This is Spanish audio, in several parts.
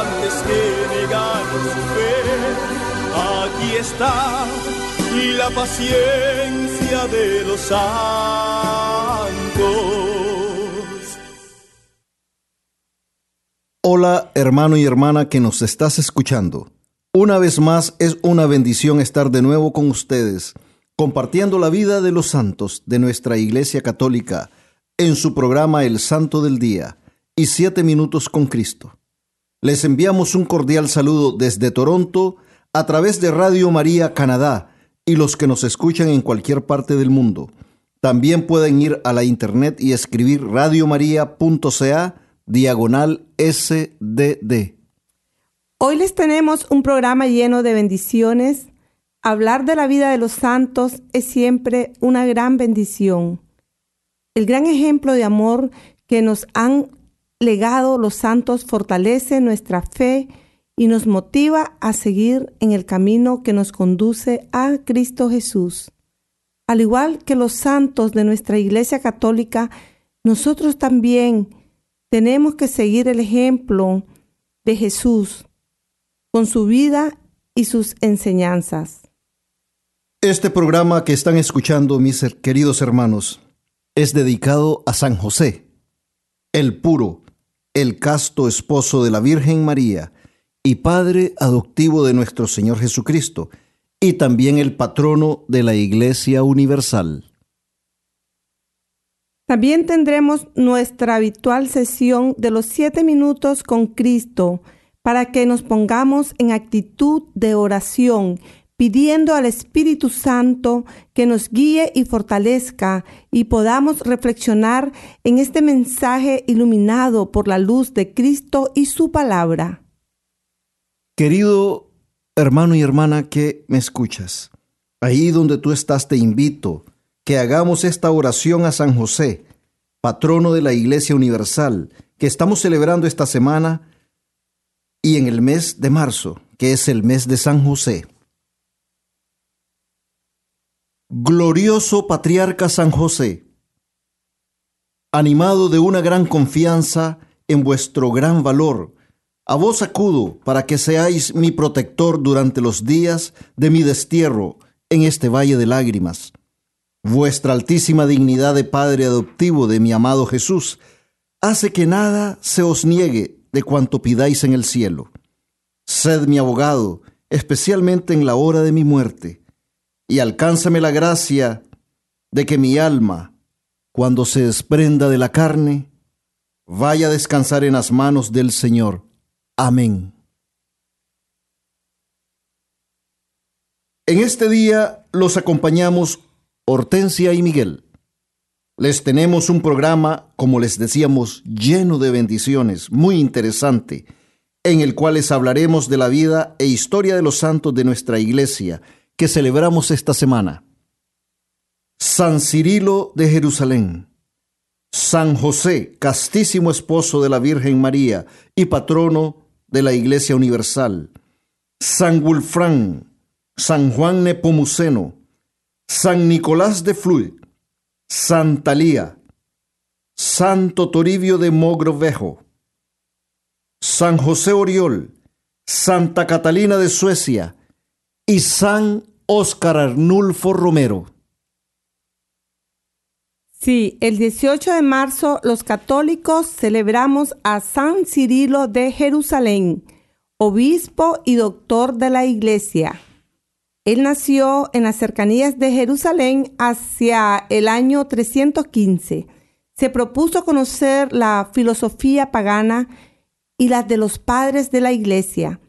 antes que negar su fe. Aquí está la paciencia de los santos. Hola hermano y hermana que nos estás escuchando. Una vez más es una bendición estar de nuevo con ustedes, compartiendo la vida de los santos de nuestra Iglesia Católica en su programa El Santo del Día y Siete Minutos con Cristo. Les enviamos un cordial saludo desde Toronto a través de Radio María Canadá y los que nos escuchan en cualquier parte del mundo. También pueden ir a la internet y escribir radiomaria.ca diagonal SDD. Hoy les tenemos un programa lleno de bendiciones. Hablar de la vida de los santos es siempre una gran bendición. El gran ejemplo de amor que nos han legado los santos fortalece nuestra fe y nos motiva a seguir en el camino que nos conduce a Cristo Jesús. Al igual que los santos de nuestra Iglesia Católica, nosotros también tenemos que seguir el ejemplo de Jesús con su vida y sus enseñanzas. Este programa que están escuchando, mis queridos hermanos, es dedicado a San José, el puro, el casto esposo de la Virgen María y Padre adoptivo de nuestro Señor Jesucristo, y también el patrono de la Iglesia Universal. También tendremos nuestra habitual sesión de los siete minutos con Cristo para que nos pongamos en actitud de oración, pidiendo al Espíritu Santo que nos guíe y fortalezca y podamos reflexionar en este mensaje iluminado por la luz de Cristo y su palabra. Querido hermano y hermana que me escuchas, ahí donde tú estás te invito que hagamos esta oración a San José, patrono de la Iglesia Universal, que estamos celebrando esta semana y en el mes de marzo, que es el mes de San José. Glorioso Patriarca San José, animado de una gran confianza en vuestro gran valor, a vos acudo para que seáis mi protector durante los días de mi destierro en este valle de lágrimas Vuestra altísima dignidad de Padre adoptivo de mi amado Jesús hace que nada se os niegue de cuanto pidáis en el cielo. Sed mi abogado, especialmente en la hora de mi muerte, y alcánzame la gracia de que mi alma, cuando se desprenda de la carne, vaya a descansar en las manos del Señor. Amén. En este día los acompañamos Hortensia y Miguel. Les tenemos un programa, como les decíamos, lleno de bendiciones, muy interesante, en el cual les hablaremos de la vida e historia de los santos de nuestra iglesia que celebramos esta semana. San Cirilo de Jerusalén, San José, castísimo esposo de la Virgen María y patrono de la Iglesia Universal, San Wulfrán, San Juan Nepomuceno, San Nicolás de Fluid, Santa Lía, Santo Toribio de Mogrovejo, San José Oriol, Santa Catalina de Suecia y San Óscar Arnulfo Romero. Sí, el 18 de marzo los católicos celebramos a San Cirilo de Jerusalén, obispo y doctor de la iglesia. Él nació en las cercanías de Jerusalén hacia el año 315. Se propuso conocer la filosofía pagana y las de los padres de la iglesia,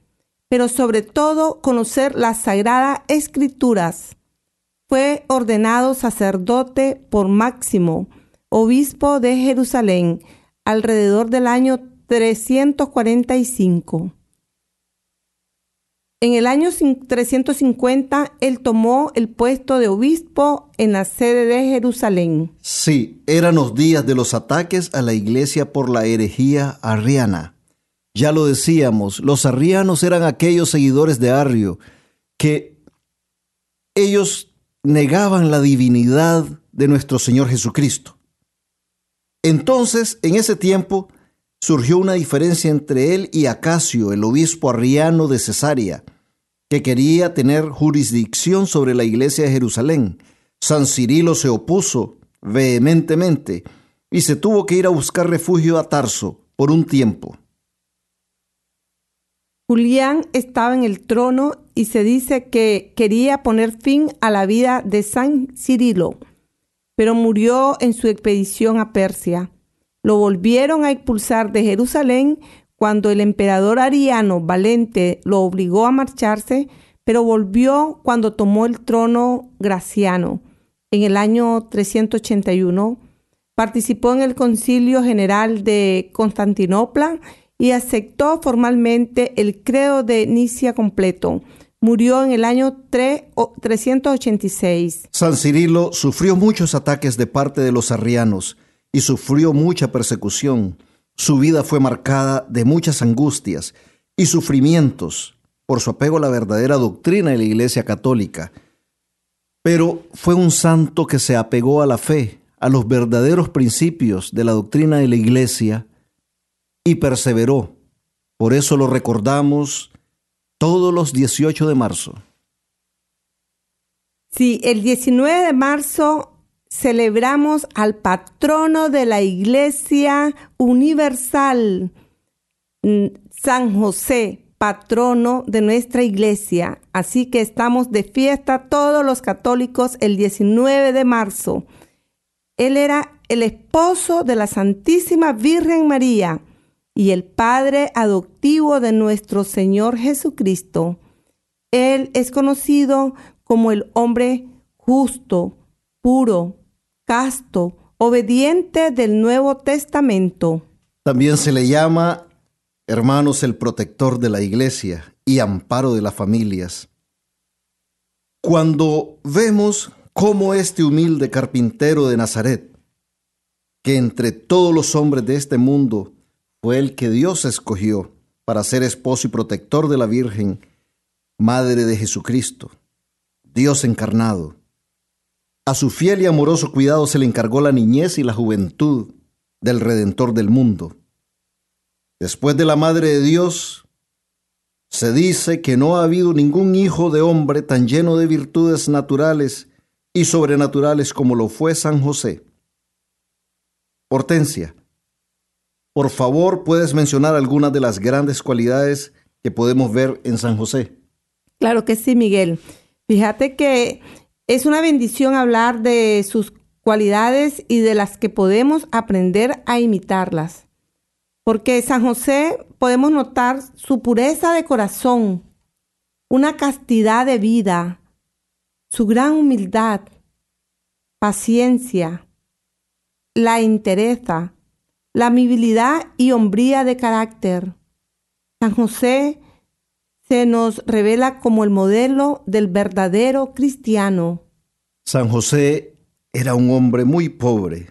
pero sobre todo conocer las sagradas escrituras. Fue ordenado sacerdote por Máximo, obispo de Jerusalén, alrededor del año 345. En el año 350, él tomó el puesto de obispo en la sede de Jerusalén. Sí, eran los días de los ataques a la iglesia por la herejía arriana. Ya lo decíamos, los arrianos eran aquellos seguidores de Arrio que ellos negaban la divinidad de nuestro Señor Jesucristo. Entonces, en ese tiempo, surgió una diferencia entre él y Acacio, el obispo arriano de Cesarea, que quería tener jurisdicción sobre la iglesia de Jerusalén. San Cirilo se opuso vehementemente y se tuvo que ir a buscar refugio a Tarso por un tiempo. Julián estaba en el trono y se dice que quería poner fin a la vida de San Cirilo, pero murió en su expedición a Persia. Lo volvieron a expulsar de Jerusalén cuando el emperador Ariano Valente lo obligó a marcharse, pero volvió cuando tomó el trono Graciano en el año 381. Participó en el Concilio General de Constantinopla y aceptó formalmente el credo de Nicia completo. Murió en el año 386. San Cirilo sufrió muchos ataques de parte de los arrianos y sufrió mucha persecución. Su vida fue marcada de muchas angustias y sufrimientos por su apego a la verdadera doctrina de la Iglesia Católica. Pero fue un santo que se apegó a la fe, a los verdaderos principios de la doctrina de la Iglesia y perseveró. Por eso lo recordamos todos los 18 de marzo. Sí, el 19 de marzo celebramos al patrono de la Iglesia Universal, mm, San José, patrono de nuestra iglesia. Así que estamos de fiesta todos los católicos el 19 de marzo. Él era el esposo de la Santísima Virgen María y el padre adoptivo de nuestro Señor Jesucristo. Él es conocido como el hombre justo, puro, casto, obediente del Nuevo Testamento. También se le llama, hermanos, el protector de la iglesia y amparo de las familias. Cuando vemos cómo este humilde carpintero de Nazaret, que entre todos los hombres de este mundo fue el que Dios escogió para ser esposo y protector de la Virgen, Madre de Jesucristo, Dios encarnado, a su fiel y amoroso cuidado se le encargó la niñez y la juventud del Redentor del mundo. Después de la Madre de Dios, se dice que no ha habido ningún hijo de hombre tan lleno de virtudes naturales y sobrenaturales como lo fue San José. Hortensia, por favor, ¿puedes mencionar algunas de las grandes cualidades que podemos ver en San José? Claro que sí, Miguel. Fíjate que es una bendición hablar de sus cualidades y de las que podemos aprender a imitarlas. Porque San José podemos notar su pureza de corazón, una castidad de vida, su gran humildad, paciencia, la entereza, la amabilidad y hombría de carácter. San José se nos revela como el modelo del verdadero cristiano. San José era un hombre muy pobre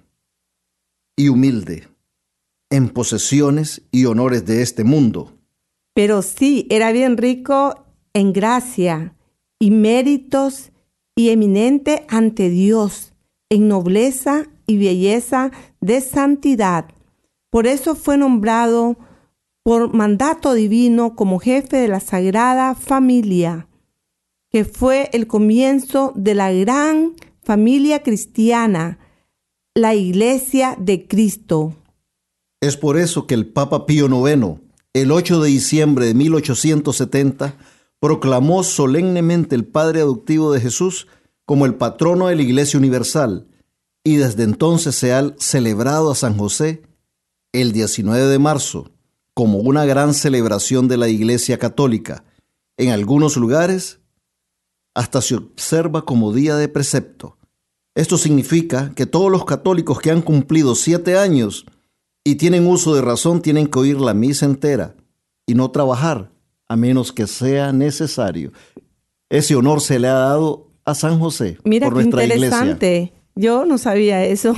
y humilde en posesiones y honores de este mundo. Pero sí, era bien rico en gracia y méritos y eminente ante Dios, en nobleza y belleza de santidad. Por eso fue nombrado por mandato divino como jefe de la Sagrada Familia, que fue el comienzo de la gran familia cristiana, la Iglesia de Cristo. Es por eso que el Papa Pío IX, el 8 de diciembre de 1870, proclamó solemnemente el Padre adoptivo de Jesús como el patrono de la Iglesia Universal y desde entonces se ha celebrado a San José el 19 de marzo como una gran celebración de la Iglesia Católica. En algunos lugares hasta se observa como día de precepto. Esto significa que todos los católicos que han cumplido siete años y tienen uso de razón tienen que oír la misa entera y no trabajar a menos que sea necesario. Ese honor se le ha dado a San José Mira por qué nuestra interesante. Yo no sabía eso.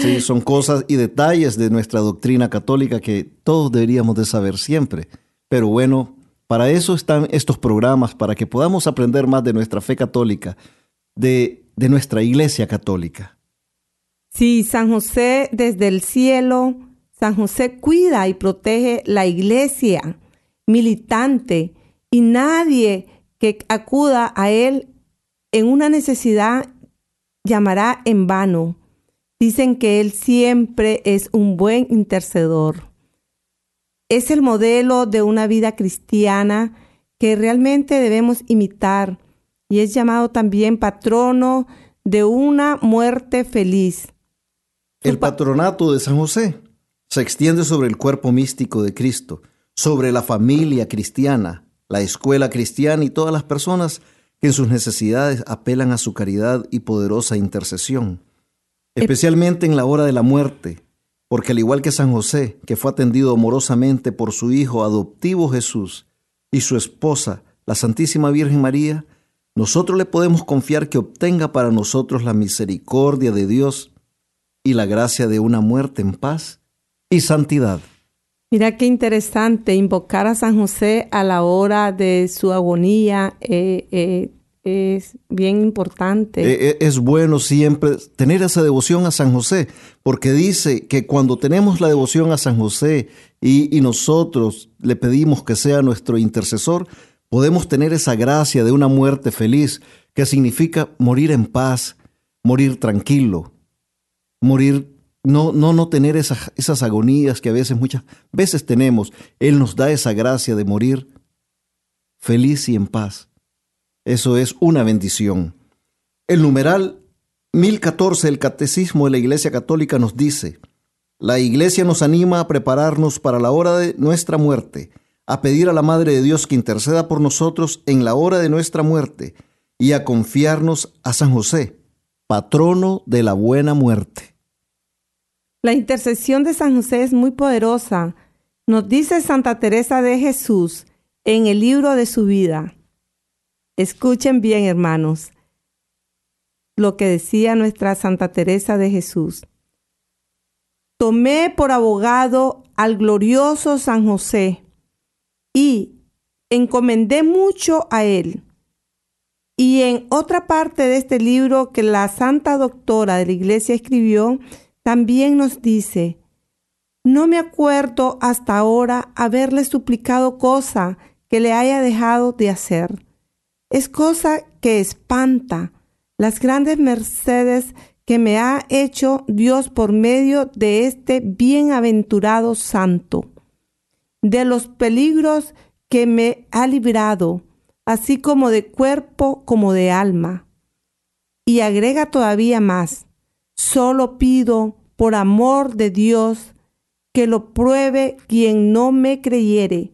Sí, son cosas y detalles de nuestra doctrina católica que todos deberíamos de saber siempre. Pero bueno, para eso están estos programas, para que podamos aprender más de nuestra fe católica, de, de nuestra iglesia católica. Sí, San José desde el cielo, San José cuida y protege la iglesia militante y nadie que acuda a él en una necesidad llamará en vano. Dicen que Él siempre es un buen intercedor. Es el modelo de una vida cristiana que realmente debemos imitar y es llamado también patrono de una muerte feliz. El patronato de San José se extiende sobre el cuerpo místico de Cristo, sobre la familia cristiana, la escuela cristiana y todas las personas en sus necesidades apelan a su caridad y poderosa intercesión, especialmente en la hora de la muerte, porque al igual que San José, que fue atendido amorosamente por su hijo adoptivo Jesús y su esposa, la Santísima Virgen María, nosotros le podemos confiar que obtenga para nosotros la misericordia de Dios y la gracia de una muerte en paz y santidad. Mira qué interesante invocar a San José a la hora de su agonía. Eh, eh, es bien importante. Eh, es bueno siempre tener esa devoción a San José, porque dice que cuando tenemos la devoción a San José y, y nosotros le pedimos que sea nuestro intercesor, podemos tener esa gracia de una muerte feliz, que significa morir en paz, morir tranquilo, morir no, no, no tener esas, esas agonías que a veces, muchas veces tenemos. Él nos da esa gracia de morir feliz y en paz. Eso es una bendición. El numeral 1014 del Catecismo de la Iglesia Católica nos dice, la Iglesia nos anima a prepararnos para la hora de nuestra muerte, a pedir a la Madre de Dios que interceda por nosotros en la hora de nuestra muerte y a confiarnos a San José, patrono de la buena muerte. La intercesión de San José es muy poderosa. Nos dice Santa Teresa de Jesús en el libro de su vida. Escuchen bien, hermanos, lo que decía nuestra Santa Teresa de Jesús. Tomé por abogado al glorioso San José y encomendé mucho a él. Y en otra parte de este libro que la Santa Doctora de la Iglesia escribió, también nos dice, no me acuerdo hasta ahora haberle suplicado cosa que le haya dejado de hacer. Es cosa que espanta las grandes mercedes que me ha hecho Dios por medio de este bienaventurado santo, de los peligros que me ha librado, así como de cuerpo como de alma. Y agrega todavía más, Solo pido, por amor de Dios, que lo pruebe quien no me creyere,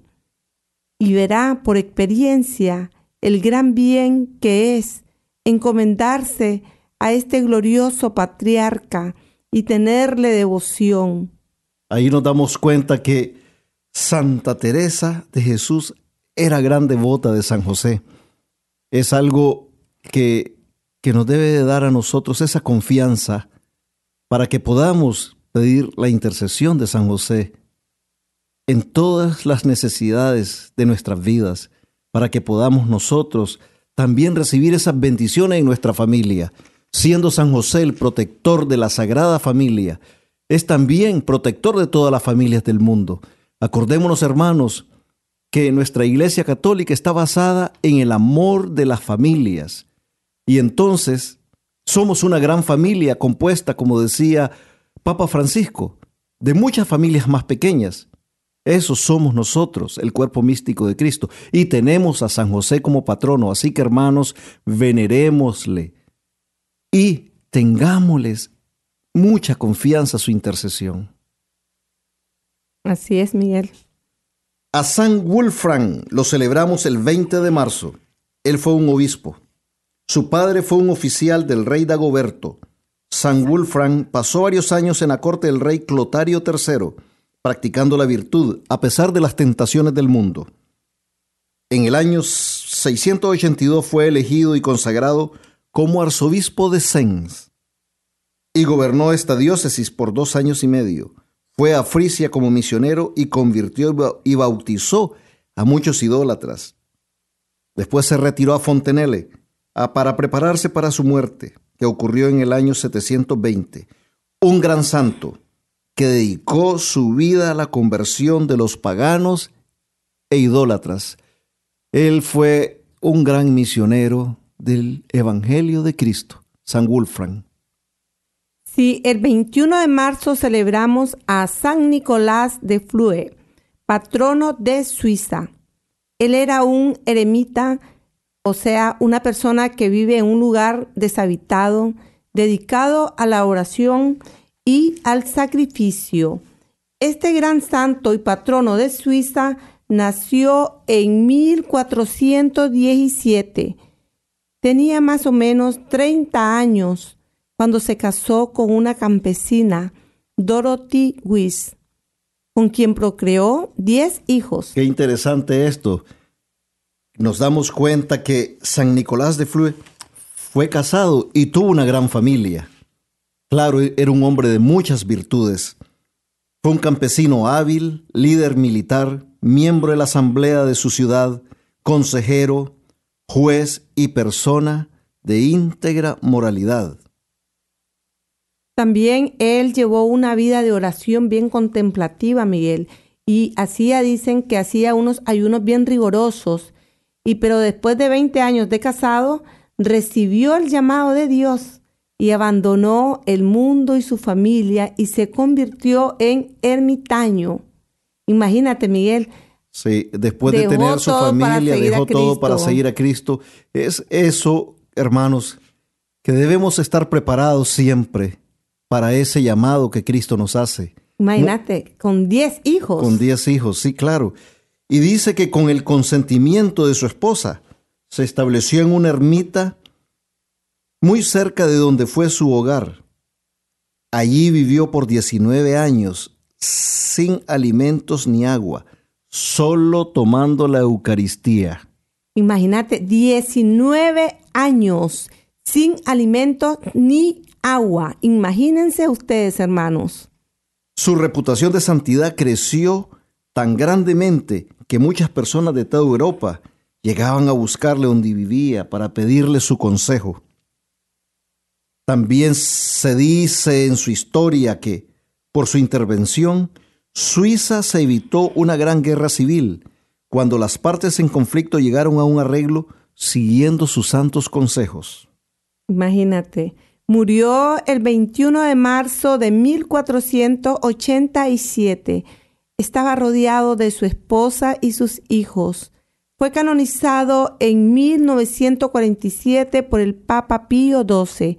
y verá por experiencia el gran bien que es encomendarse a este glorioso patriarca y tenerle devoción. Ahí nos damos cuenta que Santa Teresa de Jesús era gran devota de San José. Es algo que, que nos debe de dar a nosotros esa confianza para que podamos pedir la intercesión de San José en todas las necesidades de nuestras vidas, para que podamos nosotros también recibir esas bendiciones en nuestra familia, siendo San José el protector de la Sagrada Familia, es también protector de todas las familias del mundo. Acordémonos, hermanos, que nuestra Iglesia Católica está basada en el amor de las familias. Y entonces somos una gran familia compuesta, como decía Papa Francisco, de muchas familias más pequeñas. Eso somos nosotros, el cuerpo místico de Cristo. Y tenemos a San José como patrono. Así que hermanos, venerémosle y tengámosles mucha confianza su intercesión. Así es, Miguel. A San Wolfram lo celebramos el 20 de marzo. Él fue un obispo. Su padre fue un oficial del rey Dagoberto. San Wolfram pasó varios años en la corte del rey Clotario III, practicando la virtud a pesar de las tentaciones del mundo. En el año 682 fue elegido y consagrado como arzobispo de Sens y gobernó esta diócesis por dos años y medio. Fue a Frisia como misionero y convirtió y bautizó a muchos idólatras. Después se retiró a Fontenelle para prepararse para su muerte, que ocurrió en el año 720. Un gran santo que dedicó su vida a la conversión de los paganos e idólatras. Él fue un gran misionero del Evangelio de Cristo, San Wolfram. Sí, el 21 de marzo celebramos a San Nicolás de Flue, patrono de Suiza. Él era un eremita, o sea, una persona que vive en un lugar deshabitado, dedicado a la oración y al sacrificio. Este gran santo y patrono de Suiza nació en 1417. Tenía más o menos 30 años cuando se casó con una campesina, Dorothy Weiss, con quien procreó 10 hijos. Qué interesante esto. Nos damos cuenta que San Nicolás de Flue fue casado y tuvo una gran familia. Claro, era un hombre de muchas virtudes. Fue un campesino hábil, líder militar, miembro de la asamblea de su ciudad, consejero, juez y persona de íntegra moralidad. También él llevó una vida de oración bien contemplativa, Miguel, y hacía, dicen que hacía unos ayunos bien rigurosos, y pero después de 20 años de casado, recibió el llamado de Dios y abandonó el mundo y su familia y se convirtió en ermitaño. Imagínate, Miguel. Sí, después de tener su familia, dejó todo para seguir a Cristo. Es eso, hermanos, que debemos estar preparados siempre para ese llamado que Cristo nos hace. Imagínate, con 10 hijos. Con 10 hijos, sí, claro. Y dice que con el consentimiento de su esposa se estableció en una ermita muy cerca de donde fue su hogar. Allí vivió por 19 años sin alimentos ni agua, solo tomando la Eucaristía. Imagínate, 19 años sin alimentos ni agua. Imagínense ustedes, hermanos. Su reputación de santidad creció tan grandemente que muchas personas de toda Europa llegaban a buscarle donde vivía para pedirle su consejo. También se dice en su historia que, por su intervención, Suiza se evitó una gran guerra civil cuando las partes en conflicto llegaron a un arreglo siguiendo sus santos consejos. Imagínate, Murió el 21 de marzo de 1487. Estaba rodeado de su esposa y sus hijos. Fue canonizado en 1947 por el Papa Pío XII.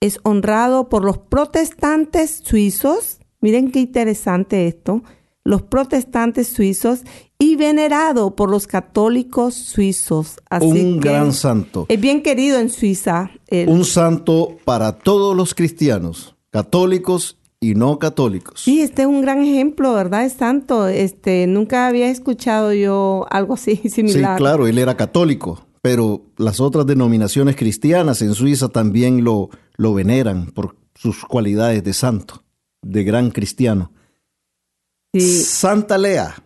Es honrado por los protestantes suizos. Miren qué interesante esto. Los protestantes suizos y venerado por los católicos suizos. un gran santo. Es bien querido en Suiza. Un santo para todos los cristianos, católicos y no católicos. Sí, este es un gran ejemplo, ¿verdad? Es santo. Este, nunca había escuchado yo algo así similar. Sí, claro, él era católico, pero las otras denominaciones cristianas en Suiza también lo, lo veneran por sus cualidades de santo, de gran cristiano. Santa Lea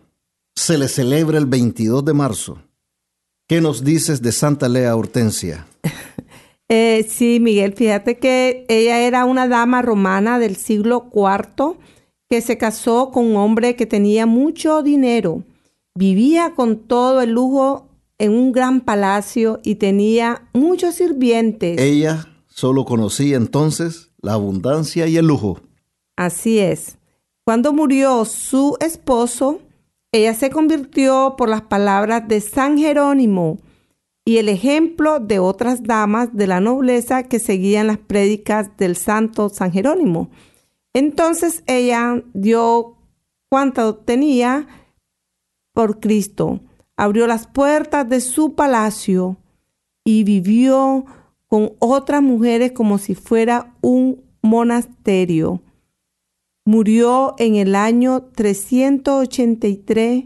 se le celebra el 22 de marzo. ¿Qué nos dices de Santa Lea Hortensia? Eh, sí, Miguel, fíjate que ella era una dama romana del siglo IV que se casó con un hombre que tenía mucho dinero. Vivía con todo el lujo en un gran palacio y tenía muchos sirvientes. Ella solo conocía entonces la abundancia y el lujo. Así es. Cuando murió su esposo, Ella se convirtió por las palabras de San Jerónimo y el ejemplo de otras damas de la nobleza que seguían las prédicas del santo San Jerónimo. Entonces ella dio cuanto tenía por Cristo, abrió las puertas de su palacio y vivió con otras mujeres como si fuera un monasterio. Murió en el año 383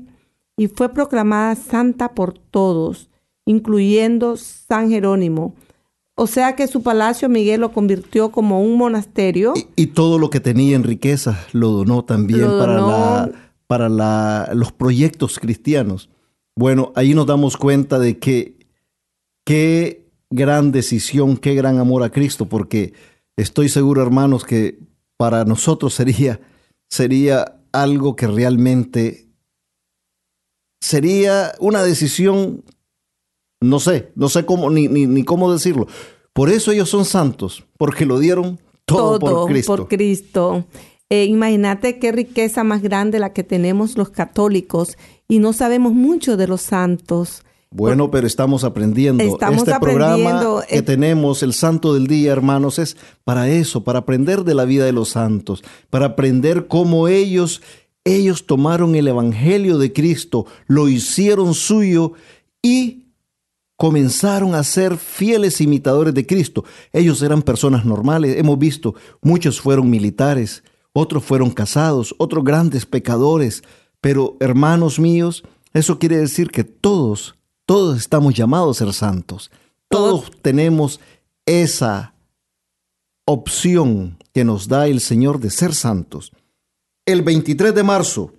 y fue proclamada santa por todos, incluyendo San Jerónimo. O sea que su palacio Miguel lo convirtió como un monasterio. Y, todo lo que tenía en riqueza lo donó también para, para los proyectos cristianos. Bueno, ahí nos damos cuenta de que qué gran decisión, qué gran amor a Cristo, porque estoy seguro, hermanos, que para nosotros sería, sería algo que realmente sería una decisión, no sé, no sé cómo, ni, ni, cómo decirlo. Por eso ellos son santos, porque lo dieron todo, por Cristo. Por Cristo. Eh, imagínate qué riqueza más grande la que tenemos los católicos y no sabemos mucho de los santos. Bueno, pero estamos aprendiendo. este programa que tenemos, el Santo del Día, hermanos, es para eso, para aprender de la vida de los santos, para aprender cómo ellos, ellos tomaron el Evangelio de Cristo, lo hicieron suyo y comenzaron a ser fieles imitadores de Cristo. Ellos eran personas normales, hemos visto, muchos fueron militares, otros fueron casados, otros grandes pecadores, pero hermanos míos, eso quiere decir que todos todos estamos llamados a ser santos. Todos tenemos esa opción que nos da el Señor de ser santos. El 23 de marzo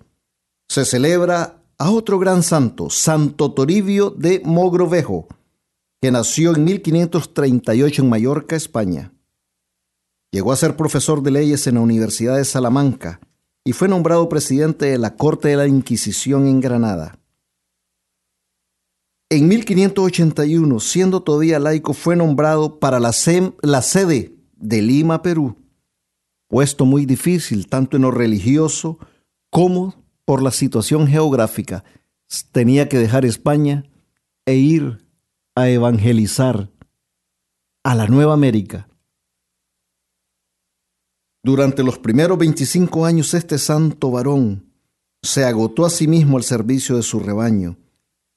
se celebra a otro gran santo, Santo Toribio de Mogrovejo, que nació en 1538 en Mallorca, España. Llegó a ser profesor de leyes en la Universidad de Salamanca y fue nombrado presidente de la Corte de la Inquisición en Granada. En 1581, siendo todavía laico, fue nombrado para la, sede de Lima, Perú, puesto muy difícil tanto en lo religioso como por la situación geográfica. Tenía que dejar España e ir a evangelizar a la Nueva América. Durante los primeros 25 años este santo varón se agotó a sí mismo al servicio de su rebaño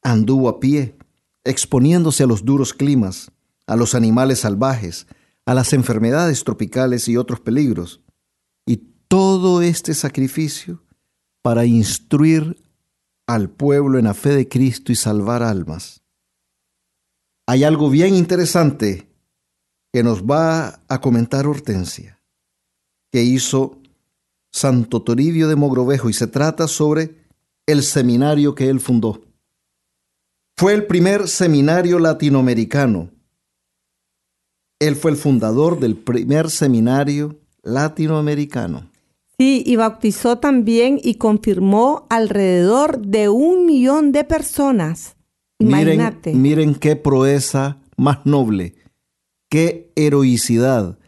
Anduvo a pie, exponiéndose a los duros climas, a los animales salvajes, a las enfermedades tropicales y otros peligros. Y todo este sacrificio para instruir al pueblo en la fe de Cristo y salvar almas. Hay algo bien interesante que nos va a comentar Hortensia, que hizo Santo Toribio de Mogrovejo y se trata sobre el seminario que él fundó. Fue el primer seminario latinoamericano. Él fue el fundador del primer seminario latinoamericano. Sí, y bautizó también y confirmó alrededor de un millón de personas. Imagínate. Miren, miren qué proeza más noble, qué heroicidad.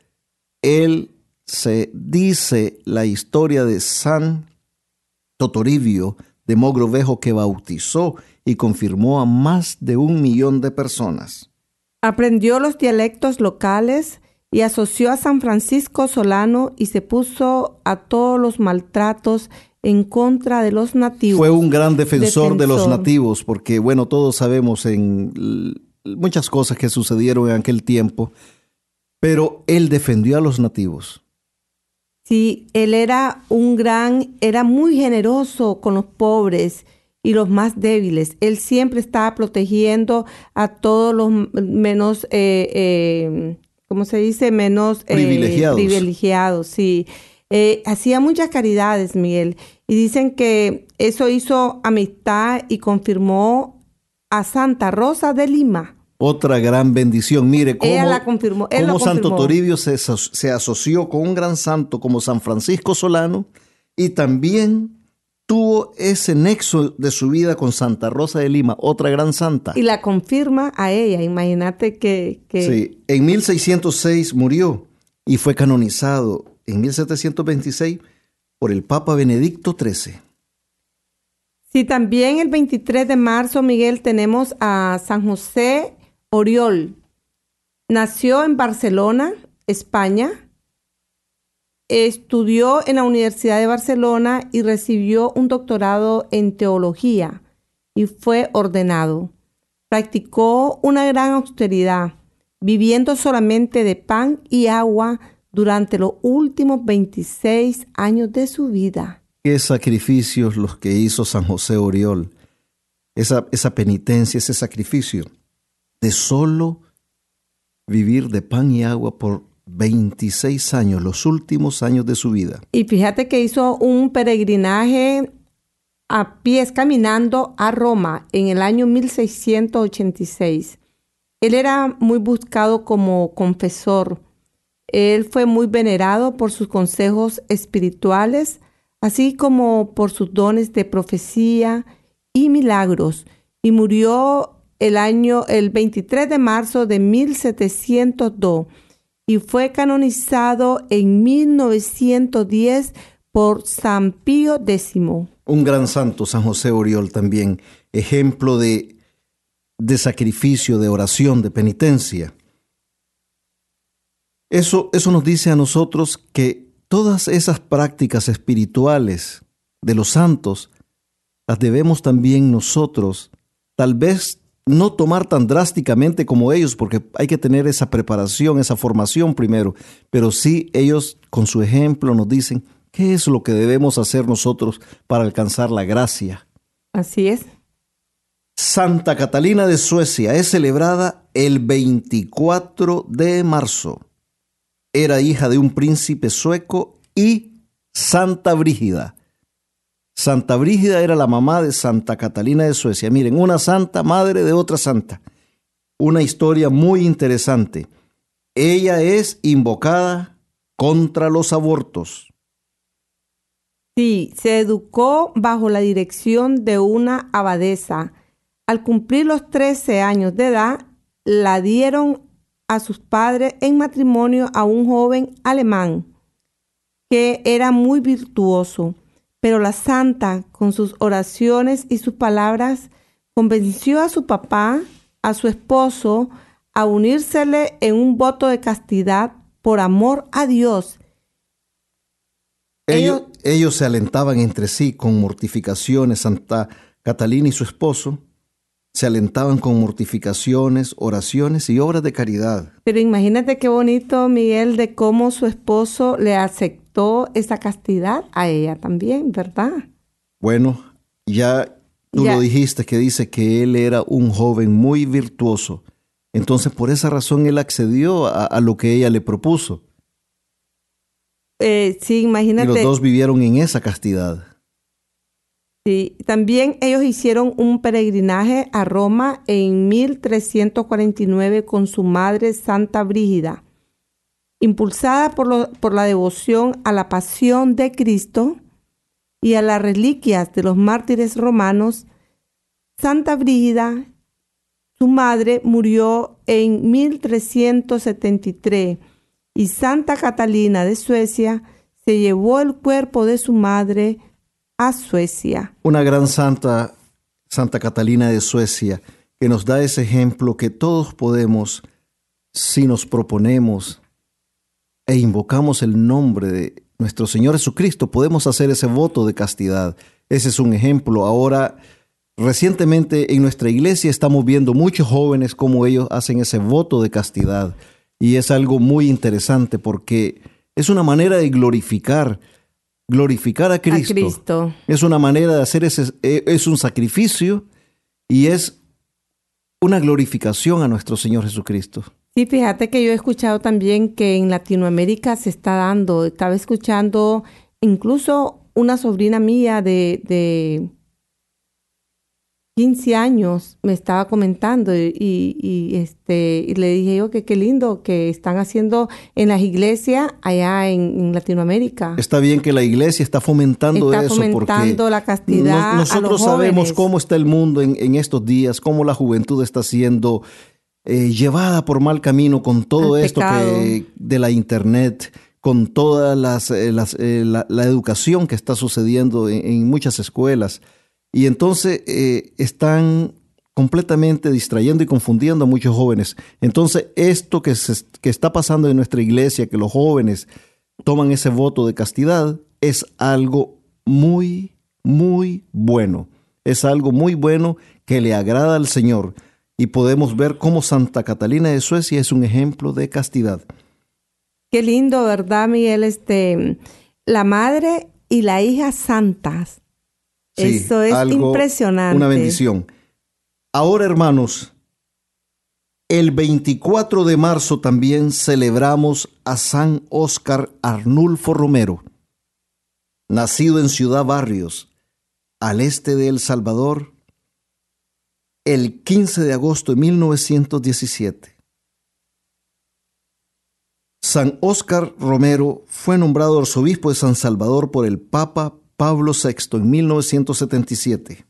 Él se dice la historia de San Totoribio de Mogrovejo que bautizó y confirmó a más de un millón de personas. Aprendió los dialectos locales y asoció a San Francisco Solano y se puso a todos los maltratos en contra de los nativos. Fue un gran defensor, de los nativos, porque bueno, todos sabemos en muchas cosas que sucedieron en aquel tiempo, pero él defendió a los nativos. Sí, él era un gran, era muy generoso con los pobres y los más débiles. Él siempre estaba protegiendo a todos los menos, eh, eh, ¿cómo se dice? Menos eh, privilegiados. privilegiados, sí. hacía muchas caridades, Miguel. Y dicen que eso hizo amistad y confirmó a Santa Rosa de Lima. Otra gran bendición. Mire cómo, la confirmó. cómo Santo Toribio se, se asoció con un gran santo como San Francisco Solano y también tuvo ese nexo de su vida con Santa Rosa de Lima, otra gran santa. Y la confirma a ella, imagínate que... Sí, en 1606 murió y fue canonizado en 1726 por el Papa Benedicto XIII. Sí, también el 23 de marzo, Miguel, tenemos a San José Oriol. Nació en Barcelona, España. Estudió en la Universidad de Barcelona y recibió un doctorado en teología y fue ordenado. Practicó una gran austeridad, viviendo solamente de pan y agua durante los últimos 26 años de su vida. Qué sacrificios los que hizo San José Oriol. Esa, esa penitencia, ese sacrificio de solo vivir de pan y agua por 26 años, los últimos años de su vida. Y fíjate que hizo un peregrinaje a pies caminando a Roma en el año 1686. Él era muy buscado como confesor. Él fue muy venerado por sus consejos espirituales, así como por sus dones de profecía y milagros, y murió el año el 23 de marzo de 1702 y fue canonizado en 1910 por San Pío X. Un gran santo, San José Oriol también, ejemplo de, sacrificio, de oración, de penitencia. Eso, eso nos dice a nosotros que todas esas prácticas espirituales de los santos las debemos también nosotros, tal vez no tomar tan drásticamente como ellos, porque hay que tener esa preparación, esa formación primero, pero sí ellos con su ejemplo nos dicen qué es lo que debemos hacer nosotros para alcanzar la gracia. Así es. Santa Catalina de Suecia es celebrada el 24 de marzo. Era hija de un príncipe sueco y Santa Brígida. Santa Brígida era la mamá de Santa Catalina de Suecia. Miren, una santa madre de otra santa. Una historia muy interesante. Ella es invocada contra los abortos. Sí, se educó bajo la dirección de una abadesa. Al cumplir los 13 años de edad, la dieron a sus padres en matrimonio a un joven alemán que era muy virtuoso. Pero la santa, con sus oraciones y sus palabras, convenció a su papá, a su esposo, a unírsele en un voto de castidad por amor a Dios. Ellos, ellos, se alentaban entre sí con mortificaciones, Santa Catalina y su esposo se alentaban con mortificaciones, oraciones y obras de caridad. Pero imagínate qué bonito, Miguel, de cómo su esposo le aceptó esa castidad a ella también, ¿verdad? Bueno, ya tú lo dijiste que dice que él era un joven muy virtuoso. Entonces, por esa razón, él accedió a, lo que ella le propuso. Eh, sí, imagínate. Y los dos vivieron en esa castidad. Sí, también ellos hicieron un peregrinaje a Roma en 1349 con su madre Santa Brígida. Impulsada por, por la devoción a la pasión de Cristo y a las reliquias de los mártires romanos, Santa Brígida, su madre, murió en 1373 y Santa Catalina de Suecia se llevó el cuerpo de su madre a Suecia. Una gran santa, Santa Catalina de Suecia, que nos da ese ejemplo que todos podemos, si nos proponemos, e invocamos el nombre de nuestro Señor Jesucristo, podemos hacer ese voto de castidad. Ese es un ejemplo. Ahora, recientemente en nuestra iglesia estamos viendo muchos jóvenes como ellos hacen ese voto de castidad. Y es algo muy interesante porque es una manera de glorificar, glorificar a Cristo. A Cristo. Es una manera de hacer ese, e, es un sacrificio y es una glorificación a nuestro Señor Jesucristo. Sí, fíjate que yo he escuchado también que en Latinoamérica se está dando, estaba escuchando incluso una sobrina mía de, de 15 años me estaba comentando y, este y le dije yo que qué lindo que están haciendo en las iglesias allá en, Latinoamérica. Está bien que la iglesia está fomentando está eso fomentando la castidad. nosotros sabemos cómo está el mundo en, en, estos días, cómo la juventud está siendo eh, llevada por mal camino con todo esto que, de la internet, con toda las, eh, eh, la, educación que está sucediendo en, muchas escuelas. Y entonces eh, están completamente distrayendo y confundiendo a muchos jóvenes. Entonces, esto que, que está pasando en nuestra iglesia, que los jóvenes toman ese voto de castidad, es algo muy, muy bueno. Es algo muy bueno que le agrada al Señor. Y podemos ver cómo Santa Catalina de Suecia es un ejemplo de castidad. Qué lindo, ¿verdad, Miguel? Este, la madre y la hija santas. Eso es impresionante. Una bendición. Ahora, hermanos, el 24 de marzo también celebramos a San Óscar Arnulfo Romero, nacido en Ciudad Barrios, al este de El Salvador, el 15 de agosto de 1917. San Óscar Romero fue nombrado arzobispo de San Salvador por el Papa Pablo VI en 1977.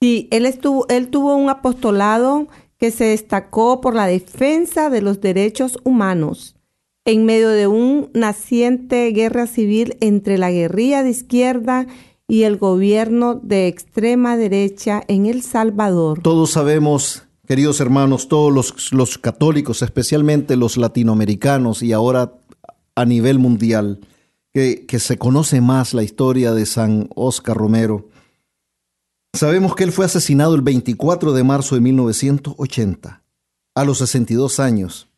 Sí, él, estuvo, él tuvo un apostolado que se destacó por la defensa de los derechos humanos en medio de una naciente guerra civil entre la guerrilla de izquierda y el gobierno de extrema derecha en El Salvador. Todos sabemos queridos hermanos, todos los, católicos, especialmente los latinoamericanos y ahora a nivel mundial, que, que, se conoce más la historia de San Oscar Romero. Sabemos que él fue asesinado el 24 de marzo de 1980, a los 62 años,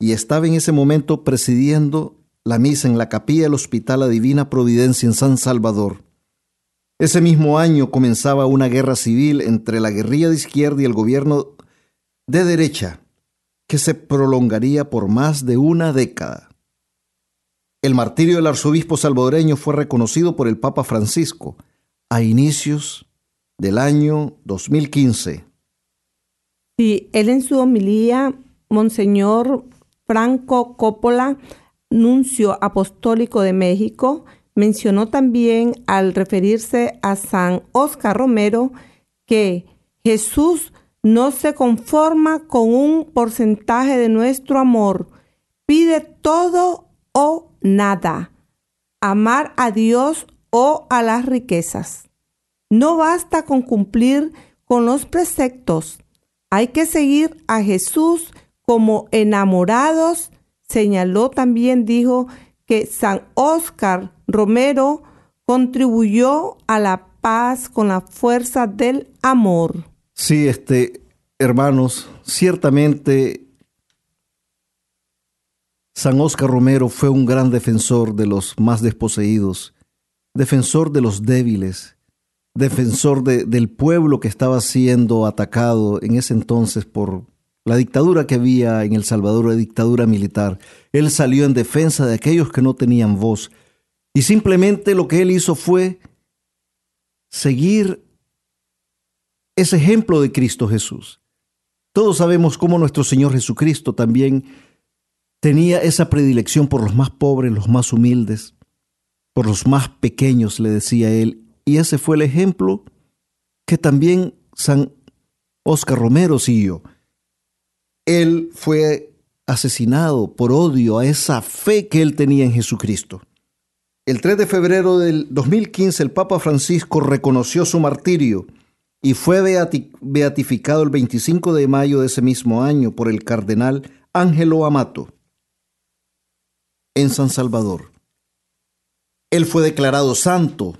y estaba en ese momento presidiendo la misa en la capilla del Hospital La Divina Providencia en San Salvador. Ese mismo año comenzaba una guerra civil entre la guerrilla de izquierda y el gobierno de derecha, que se prolongaría por más de una década. El martirio del arzobispo salvadoreño fue reconocido por el Papa Francisco a inicios del año 2015. Sí, él en su homilía, Monseñor Franco Coppola, nuncio apostólico de México, mencionó también al referirse a San Oscar Romero que Jesús no se conforma con un porcentaje de nuestro amor, pide todo o nada, amar a Dios o a las riquezas. No basta con cumplir con los preceptos, hay que seguir a Jesús como enamorados, señaló también, dijo que San Óscar Romero contribuyó a la paz con la fuerza del amor. Sí, este, hermanos, ciertamente San Óscar Romero fue un gran defensor de los más desposeídos, defensor de los débiles, defensor del pueblo que estaba siendo atacado en ese entonces por la dictadura que había en El Salvador, la dictadura militar. Él salió en defensa de aquellos que no tenían voz. Y simplemente lo que él hizo fue seguir ese ejemplo de Cristo Jesús. Todos sabemos cómo nuestro Señor Jesucristo también tenía esa predilección por los más pobres, los más humildes, por los más pequeños, le decía él. Y ese fue el ejemplo que también San Oscar Romero siguió él fue asesinado por odio a esa fe que él tenía en Jesucristo. El 3 de febrero del 2015 el Papa Francisco reconoció su martirio y fue beatificado el 25 de mayo de ese mismo año por el cardenal Ángelo Amato en San Salvador. Él fue declarado santo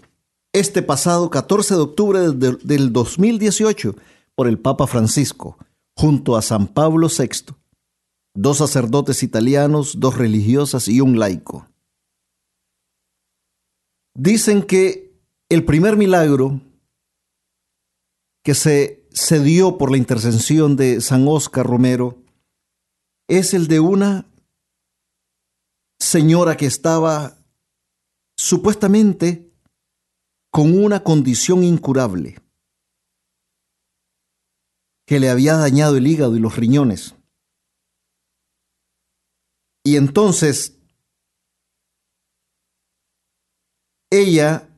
este pasado 14 de octubre del 2018 por el Papa Francisco junto a San Pablo VI, dos sacerdotes italianos, dos religiosas y un laico. Dicen que el primer milagro que se, se dio por la intercesión de San Óscar Romero es el de una señora que estaba supuestamente con una condición incurable que le había dañado el hígado y los riñones. Y entonces ella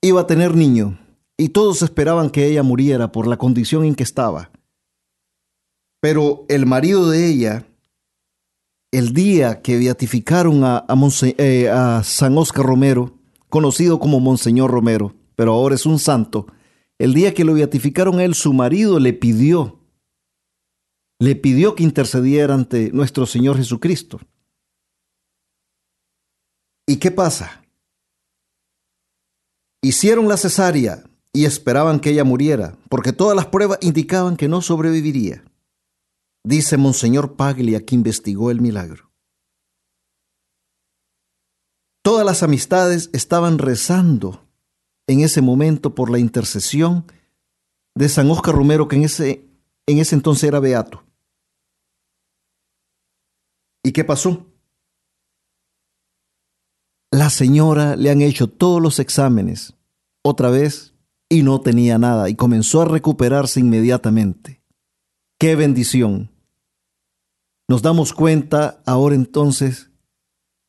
iba a tener niño y todos esperaban que ella muriera por la condición en que estaba. Pero el marido de ella, el día que beatificaron a, a, eh, a San Oscar Romero, conocido como Monseñor Romero, pero ahora es un santo. El día que lo beatificaron a él, su marido le pidió, le pidió que intercediera ante nuestro Señor Jesucristo. ¿Y qué pasa? Hicieron la cesárea y esperaban que ella muriera, porque todas las pruebas indicaban que no sobreviviría. Dice Monseñor Paglia que investigó el milagro. Todas las amistades estaban rezando en ese momento por la intercesión de San Oscar Romero, que en ese, en ese entonces era beato. ¿Y qué pasó? La señora le han hecho todos los exámenes, otra vez, y no tenía nada, y comenzó a recuperarse inmediatamente. ¡Qué bendición! Nos damos cuenta ahora entonces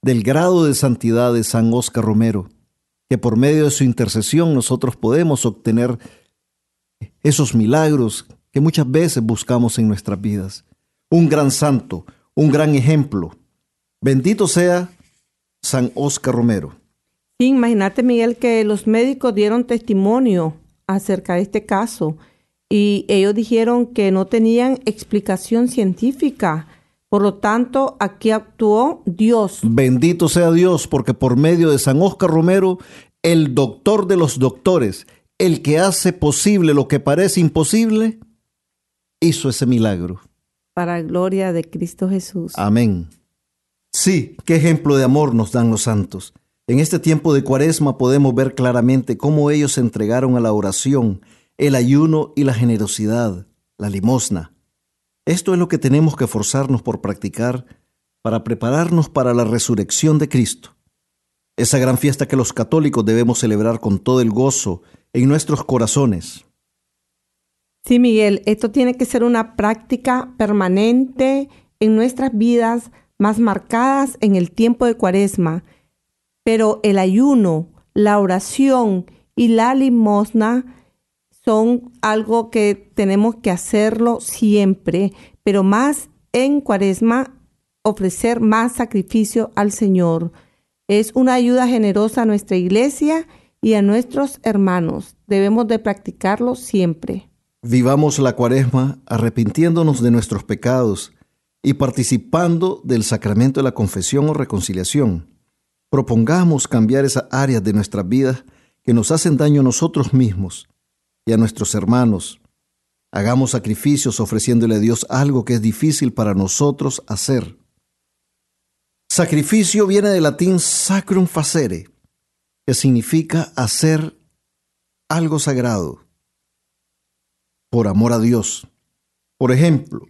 del grado de santidad de San Oscar Romero, que por medio de su intercesión nosotros podemos obtener esos milagros que muchas veces buscamos en nuestras vidas. Un gran santo, un gran ejemplo. Bendito sea San Oscar Romero. Imagínate, Miguel, que los médicos dieron testimonio acerca de este caso y ellos dijeron que no tenían explicación científica por lo tanto, aquí actuó Dios. Bendito sea Dios, porque por medio de San Oscar Romero, el doctor de los doctores, el que hace posible lo que parece imposible, hizo ese milagro. Para gloria de Cristo Jesús. Amén. Sí, qué ejemplo de amor nos dan los santos. En este tiempo de cuaresma podemos ver claramente cómo ellos se entregaron a la oración, el ayuno y la generosidad, la limosna. Esto es lo que tenemos que forzarnos por practicar para prepararnos para la resurrección de Cristo. Esa gran fiesta que los católicos debemos celebrar con todo el gozo en nuestros corazones. Sí, Miguel, esto tiene que ser una práctica permanente en nuestras vidas más marcadas en el tiempo de cuaresma. Pero el ayuno, la oración y la limosna son algo que tenemos que hacerlo siempre, pero más en cuaresma, ofrecer más sacrificio al Señor. Es una ayuda generosa a nuestra iglesia y a nuestros hermanos. Debemos de practicarlo siempre. Vivamos la cuaresma arrepintiéndonos de nuestros pecados y participando del sacramento de la confesión o reconciliación. Propongamos cambiar esas áreas de nuestras vidas que nos hacen daño a nosotros mismos y a nuestros hermanos. Hagamos sacrificios ofreciéndole a Dios algo que es difícil para nosotros hacer. Sacrificio viene del latín sacrum facere, que significa hacer algo sagrado por amor a Dios. Por ejemplo,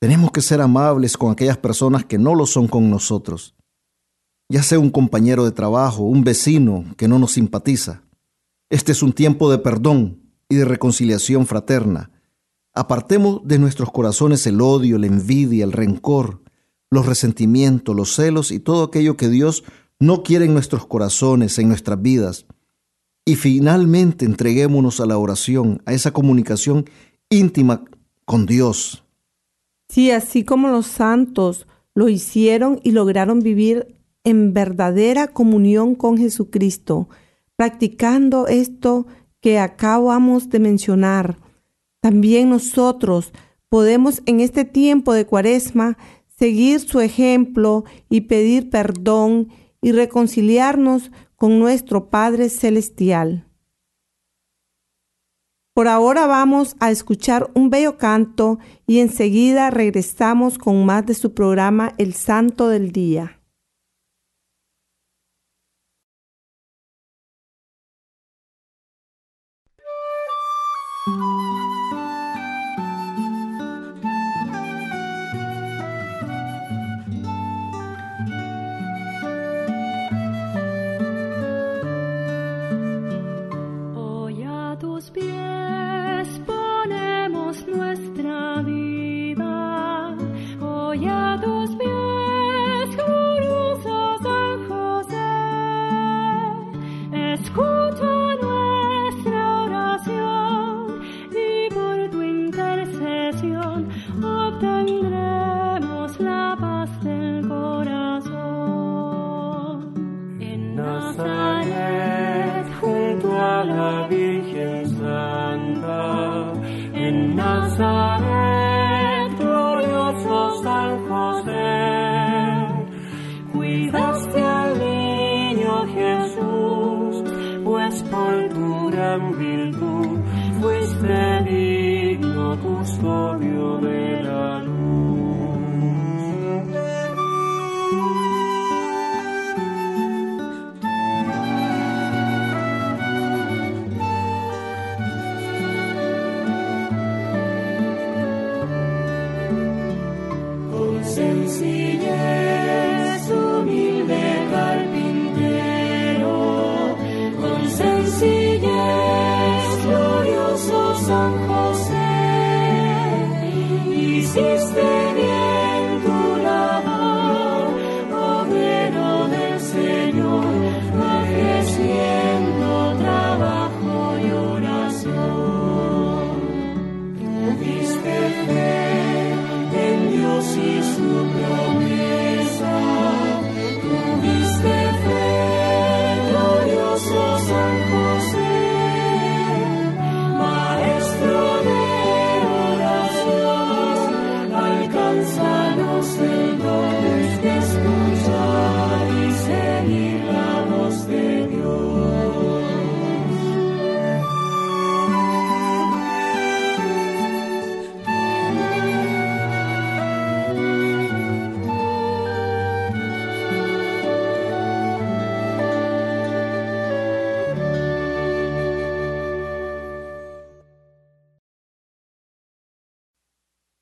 tenemos que ser amables con aquellas personas que no lo son con nosotros, ya sea un compañero de trabajo, un vecino que no nos simpatiza. Este es un tiempo de perdón, de reconciliación fraterna. Apartemos de nuestros corazones el odio, la envidia, el rencor, los resentimientos, los celos y todo aquello que Dios no quiere en nuestros corazones, en nuestras vidas. Y finalmente entreguémonos a la oración, a esa comunicación íntima con Dios. Sí, así como los santos lo hicieron y lograron vivir en verdadera comunión con Jesucristo, practicando esto que acabamos de mencionar. También nosotros podemos en este tiempo de cuaresma seguir su ejemplo y pedir perdón y reconciliarnos con nuestro Padre Celestial. Por ahora vamos a escuchar un bello canto y enseguida regresamos con más de su programa El Santo del Día.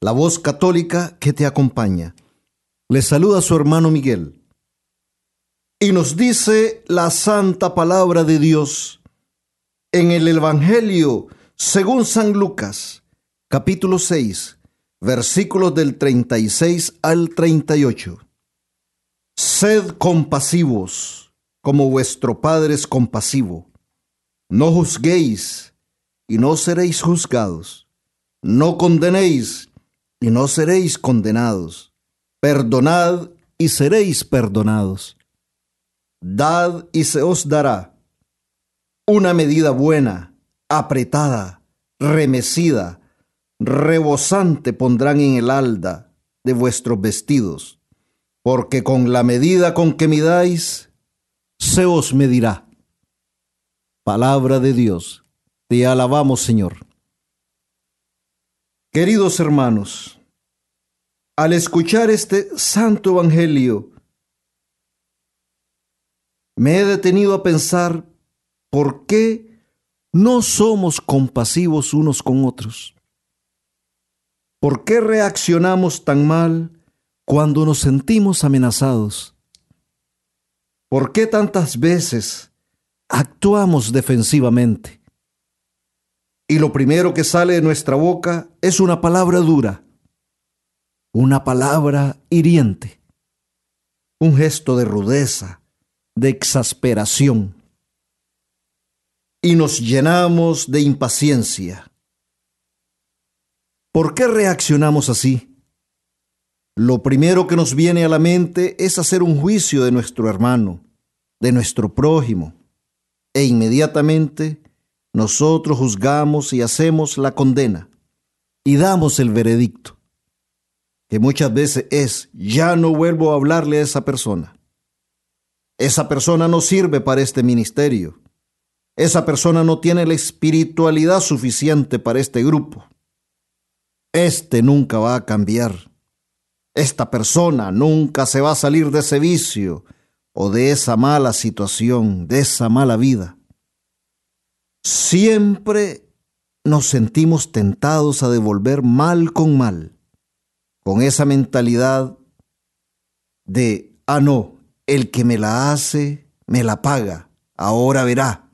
la voz católica que te acompaña. Le saluda su hermano Miguel. Y nos dice la santa palabra de Dios en el Evangelio según San Lucas, capítulo 6, versículos del 36 al 38. Sed compasivos, como vuestro Padre es compasivo. No juzguéis, y no seréis juzgados. No condenéis, y no seréis condenados. Perdonad y seréis perdonados. Dad y se os dará una medida buena, apretada, remecida, rebosante pondrán en el alda de vuestros vestidos, porque con la medida con que midáis, se os medirá. Palabra de Dios, te alabamos Señor. Queridos hermanos, al escuchar este santo evangelio, me he detenido a pensar por qué no somos compasivos unos con otros. ¿Por qué reaccionamos tan mal cuando nos sentimos amenazados? ¿Por qué tantas veces actuamos defensivamente? Y lo primero que sale de nuestra boca es una palabra dura, una palabra hiriente, un gesto de rudeza, de exasperación. Y nos llenamos de impaciencia. ¿Por qué reaccionamos así? Lo primero que nos viene a la mente es hacer un juicio de nuestro hermano, de nuestro prójimo, e inmediatamente nosotros juzgamos y hacemos la condena y damos el veredicto, que muchas veces es, ya no vuelvo a hablarle a esa persona. Esa persona no sirve para este ministerio. Esa persona no tiene la espiritualidad suficiente para este grupo. Este nunca va a cambiar. Esta persona nunca se va a salir de ese vicio o de esa mala situación, de esa mala vida. Siempre nos sentimos tentados a devolver mal con mal, con esa mentalidad de, ah, no, el que me la hace, me la paga, ahora verá.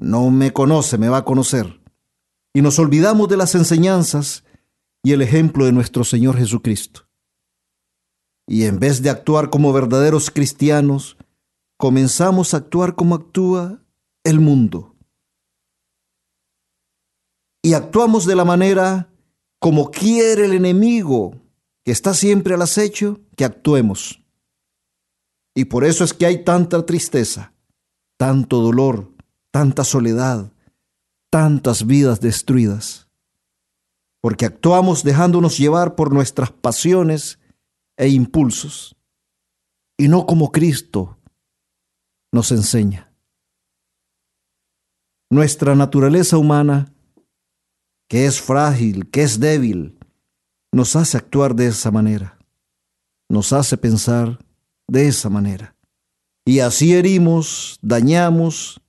No me conoce, me va a conocer. Y nos olvidamos de las enseñanzas y el ejemplo de nuestro Señor Jesucristo. Y en vez de actuar como verdaderos cristianos, comenzamos a actuar como actúa el mundo y actuamos de la manera como quiere el enemigo, que está siempre al acecho, que actuemos. Y por eso es que hay tanta tristeza, tanto dolor, tanta soledad, tantas vidas destruidas. Porque actuamos dejándonos llevar por nuestras pasiones e impulsos, y no como Cristo nos enseña. Nuestra naturaleza humana, que es frágil, que es débil, nos hace actuar de esa manera, nos hace pensar de esa manera. Y así herimos, dañamos,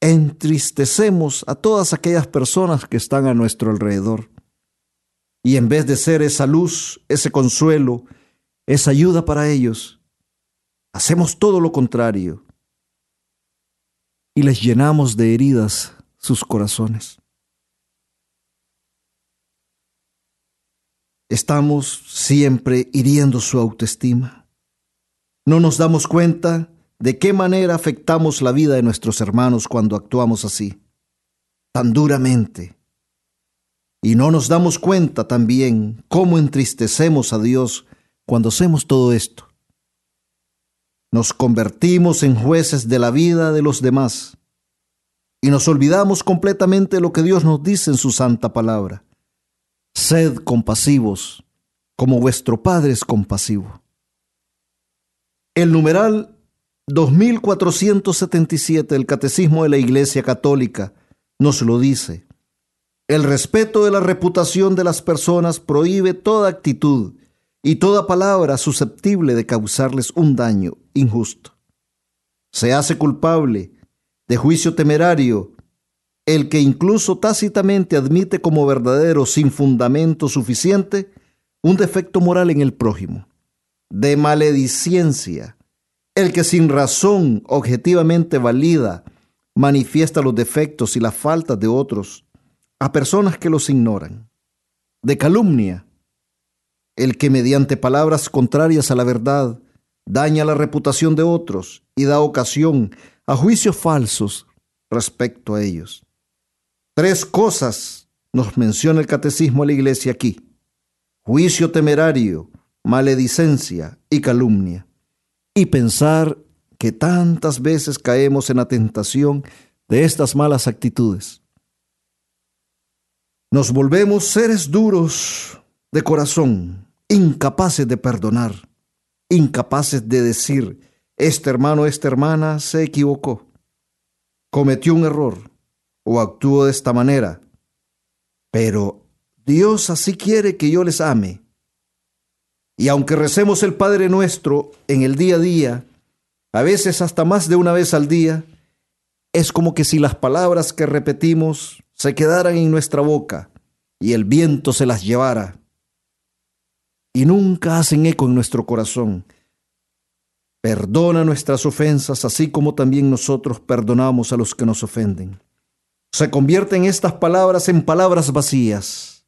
entristecemos a todas aquellas personas que están a nuestro alrededor. Y en vez de ser esa luz, ese consuelo, esa ayuda para ellos, hacemos todo lo contrario y les llenamos de heridas sus corazones. Estamos siempre hiriendo su autoestima. No nos damos cuenta de qué manera afectamos la vida de nuestros hermanos cuando actuamos así, tan duramente. Y no nos damos cuenta también cómo entristecemos a Dios cuando hacemos todo esto. Nos convertimos en jueces de la vida de los demás y nos olvidamos completamente de lo que Dios nos dice en su santa palabra. Sed compasivos, como vuestro Padre es compasivo. El numeral 2477 del Catecismo de la Iglesia Católica nos lo dice. El respeto de la reputación de las personas prohíbe toda actitud y toda palabra susceptible de causarles un daño injusto. Se hace culpable de juicio temerario el que incluso tácitamente admite como verdadero sin fundamento suficiente un defecto moral en el prójimo, de maledicencia, el que sin razón objetivamente valida manifiesta los defectos y las faltas de otros a personas que los ignoran, de calumnia, el que mediante palabras contrarias a la verdad daña la reputación de otros y da ocasión a juicios falsos respecto a ellos. Tres cosas nos menciona el catecismo de la iglesia aquí. Juicio temerario, maledicencia y calumnia. Y pensar que tantas veces caemos en la tentación de estas malas actitudes. Nos volvemos seres duros de corazón, incapaces de perdonar, incapaces de decir, este hermano, esta hermana se equivocó, cometió un error o actúo de esta manera, pero Dios así quiere que yo les ame. Y aunque recemos el Padre nuestro en el día a día, a veces hasta más de una vez al día, es como que si las palabras que repetimos se quedaran en nuestra boca y el viento se las llevara y nunca hacen eco en nuestro corazón. Perdona nuestras ofensas así como también nosotros perdonamos a los que nos ofenden se convierten estas palabras en palabras vacías,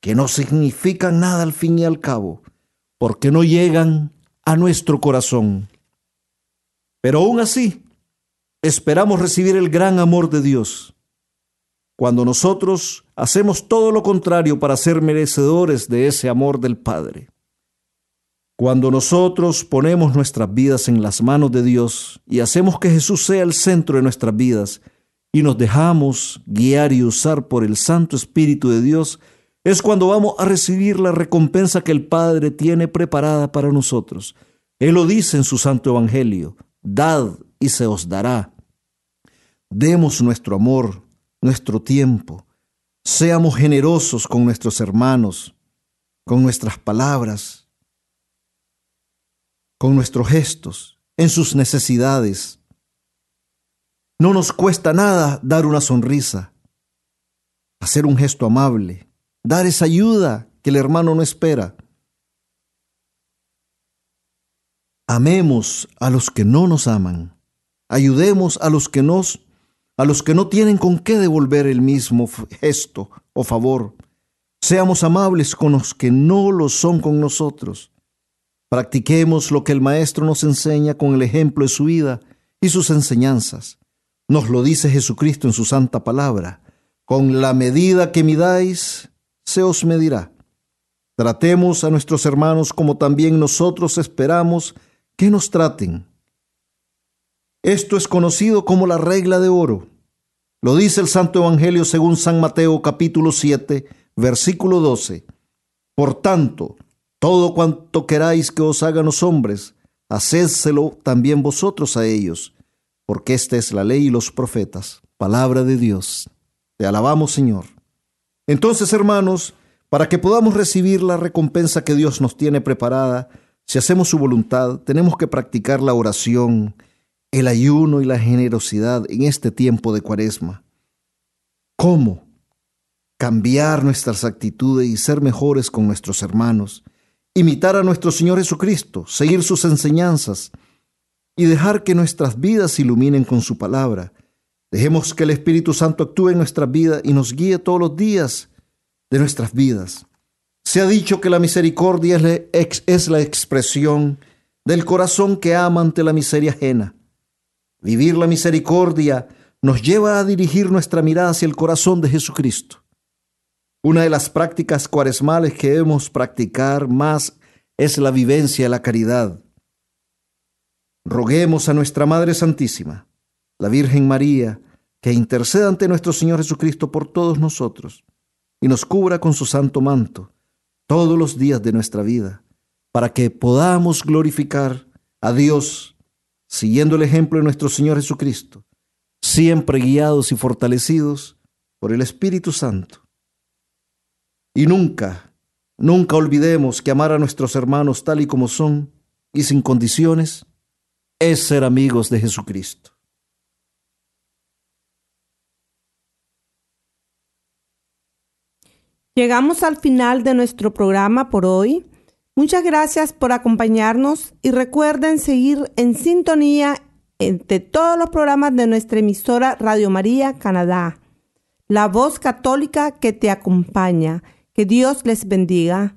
que no significan nada al fin y al cabo, porque no llegan a nuestro corazón. Pero aún así, esperamos recibir el gran amor de Dios. Cuando nosotros hacemos todo lo contrario para ser merecedores de ese amor del Padre. Cuando nosotros ponemos nuestras vidas en las manos de Dios y hacemos que Jesús sea el centro de nuestras vidas, y nos dejamos guiar y usar por el Santo Espíritu de Dios, es cuando vamos a recibir la recompensa que el Padre tiene preparada para nosotros. Él lo dice en su Santo Evangelio, dad y se os dará. Demos nuestro amor, nuestro tiempo, seamos generosos con nuestros hermanos, con nuestras palabras, con nuestros gestos, en sus necesidades, no nos cuesta nada dar una sonrisa, hacer un gesto amable, dar esa ayuda que el hermano no espera. Amemos a los que no nos aman. Ayudemos a los que nos a los que no tienen con qué devolver el mismo gesto o favor. Seamos amables con los que no lo son con nosotros. Practiquemos lo que el Maestro nos enseña con el ejemplo de su vida y sus enseñanzas. Nos lo dice Jesucristo en su santa palabra. Con la medida que midáis, se os medirá. Tratemos a nuestros hermanos como también nosotros esperamos que nos traten. Esto es conocido como la regla de oro. Lo dice el Santo Evangelio según San Mateo capítulo 7, versículo 12. Por tanto, todo cuanto queráis que os hagan los hombres, hacédselo también vosotros a ellos, porque esta es la ley y los profetas, palabra de Dios. Te alabamos, Señor. Entonces, hermanos, para que podamos recibir la recompensa que Dios nos tiene preparada, si hacemos su voluntad, tenemos que practicar la oración, el ayuno y la generosidad en este tiempo de cuaresma. ¿Cómo? Cambiar nuestras actitudes y ser mejores con nuestros hermanos, imitar a nuestro Señor Jesucristo, seguir sus enseñanzas y dejar que nuestras vidas se iluminen con su palabra. Dejemos que el Espíritu Santo actúe en nuestra vida y nos guíe todos los días de nuestras vidas. Se ha dicho que la misericordia es la expresión del corazón que ama ante la miseria ajena. Vivir la misericordia nos lleva a dirigir nuestra mirada hacia el corazón de Jesucristo. Una de las prácticas cuaresmales que debemos practicar más es la vivencia de la caridad. Roguemos a nuestra Madre Santísima, la Virgen María, que interceda ante nuestro Señor Jesucristo por todos nosotros y nos cubra con su santo manto todos los días de nuestra vida, para que podamos glorificar a Dios siguiendo el ejemplo de nuestro Señor Jesucristo, siempre guiados y fortalecidos por el Espíritu Santo. Y nunca, nunca olvidemos que amar a nuestros hermanos tal y como son y sin condiciones es ser amigos de Jesucristo. Llegamos al final de nuestro programa por hoy. Muchas gracias por acompañarnos y recuerden seguir en sintonía entre todos los programas de nuestra emisora Radio María Canadá. La voz católica que te acompaña. Que Dios les bendiga.